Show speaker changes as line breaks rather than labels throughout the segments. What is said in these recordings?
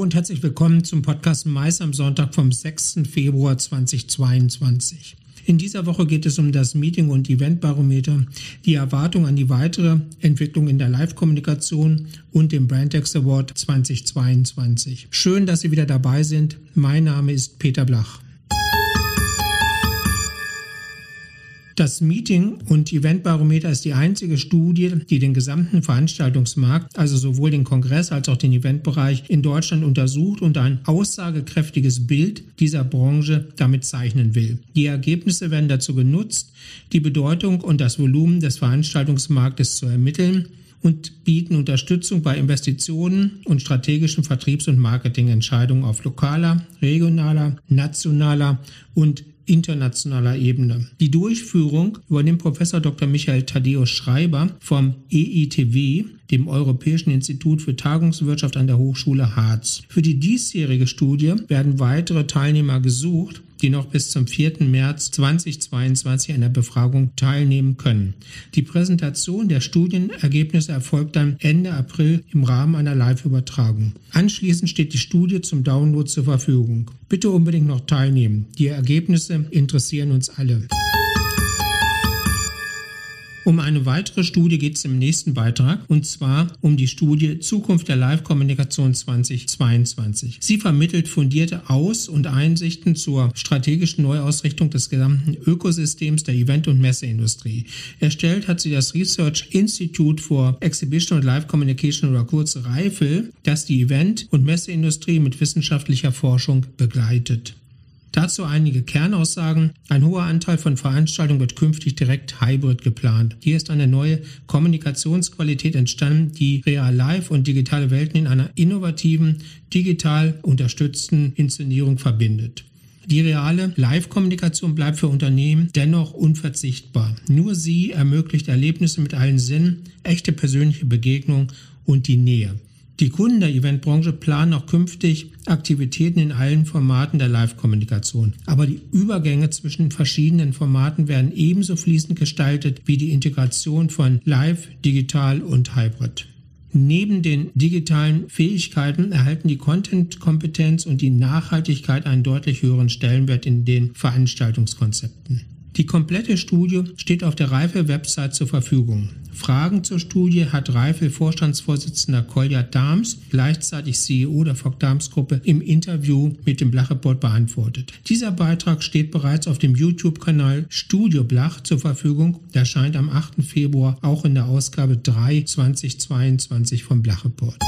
und herzlich willkommen zum Podcast Mais am Sonntag vom 6. Februar 2022. In dieser Woche geht es um das Meeting- und Eventbarometer, die Erwartung an die weitere Entwicklung in der Live-Kommunikation und dem Brandex Award 2022. Schön, dass Sie wieder dabei sind. Mein Name ist Peter Blach. Das Meeting- und Eventbarometer ist die einzige Studie, die den gesamten Veranstaltungsmarkt, also sowohl den Kongress als auch den Eventbereich in Deutschland untersucht und ein aussagekräftiges Bild dieser Branche damit zeichnen will. Die Ergebnisse werden dazu genutzt, die Bedeutung und das Volumen des Veranstaltungsmarktes zu ermitteln und bieten Unterstützung bei Investitionen und strategischen Vertriebs- und Marketingentscheidungen auf lokaler, regionaler, nationaler und internationaler Ebene. Die Durchführung übernimmt Professor Dr. Michael Thaddeus Schreiber vom EITW, dem Europäischen Institut für Tagungswirtschaft an der Hochschule Harz. Für die diesjährige Studie werden weitere Teilnehmer gesucht, die noch bis zum 4. März 2022 an der Befragung teilnehmen können. Die Präsentation der Studienergebnisse erfolgt dann Ende April im Rahmen einer Live-Übertragung. Anschließend steht die Studie zum Download zur Verfügung. Bitte unbedingt noch teilnehmen. Die Ergebnisse interessieren uns alle. Um eine weitere Studie geht es im nächsten Beitrag und zwar um die Studie Zukunft der Live-Kommunikation 2022. Sie vermittelt fundierte Aus- und Einsichten zur strategischen Neuausrichtung des gesamten Ökosystems der Event- und Messeindustrie. Erstellt hat sie das Research Institute for Exhibition and Live Communication oder kurz REIFEL, das die Event- und Messeindustrie mit wissenschaftlicher Forschung begleitet. Dazu einige Kernaussagen. Ein hoher Anteil von Veranstaltungen wird künftig direkt hybrid geplant. Hier ist eine neue Kommunikationsqualität entstanden, die Real-Life und digitale Welten in einer innovativen, digital unterstützten Inszenierung verbindet. Die reale Live-Kommunikation bleibt für Unternehmen dennoch unverzichtbar. Nur sie ermöglicht Erlebnisse mit allen Sinnen, echte persönliche Begegnung und die Nähe. Die Kunden der Eventbranche planen auch künftig Aktivitäten in allen Formaten der Live-Kommunikation. Aber die Übergänge zwischen verschiedenen Formaten werden ebenso fließend gestaltet wie die Integration von Live, Digital und Hybrid. Neben den digitalen Fähigkeiten erhalten die Content-Kompetenz und die Nachhaltigkeit einen deutlich höheren Stellenwert in den Veranstaltungskonzepten. Die komplette Studie steht auf der Reife-Website zur Verfügung. Fragen zur Studie hat Reifel-Vorstandsvorsitzender Kolja Dahms, gleichzeitig CEO der Fock Dahms Gruppe, im Interview mit dem Blach-Report beantwortet. Dieser Beitrag steht bereits auf dem YouTube-Kanal Studio Blach zur Verfügung. Der erscheint am 8. Februar auch in der Ausgabe 3 2022 vom Blach-Report.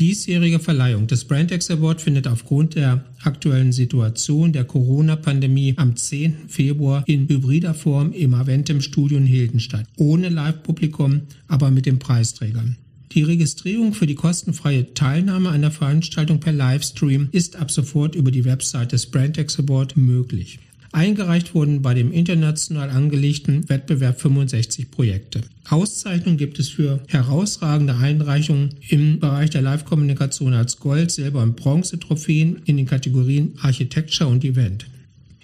Diesjährige Verleihung des Brandex Award findet aufgrund der aktuellen Situation der Corona-Pandemie am 10. Februar in hybrider Form im Aventum Studio in Hilden statt. Ohne Live-Publikum, aber mit den Preisträgern. Die Registrierung für die kostenfreie Teilnahme an der Veranstaltung per Livestream ist ab sofort über die Website des Brandex Award möglich. Eingereicht wurden bei dem international angelegten Wettbewerb 65 Projekte. Auszeichnungen gibt es für herausragende Einreichungen im Bereich der Live-Kommunikation als Gold, Silber und Bronze-Trophäen in den Kategorien Architecture und Event.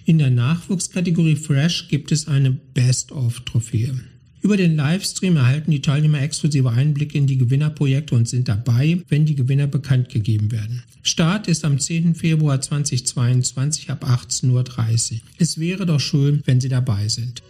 In der Nachwuchskategorie Fresh gibt es eine Best-of-Trophäe. Über den Livestream erhalten die Teilnehmer exklusive Einblicke in die Gewinnerprojekte und sind dabei, wenn die Gewinner bekannt gegeben werden. Start ist am 10. Februar 2022 ab 18.30 Uhr. Es wäre doch schön, wenn Sie dabei sind.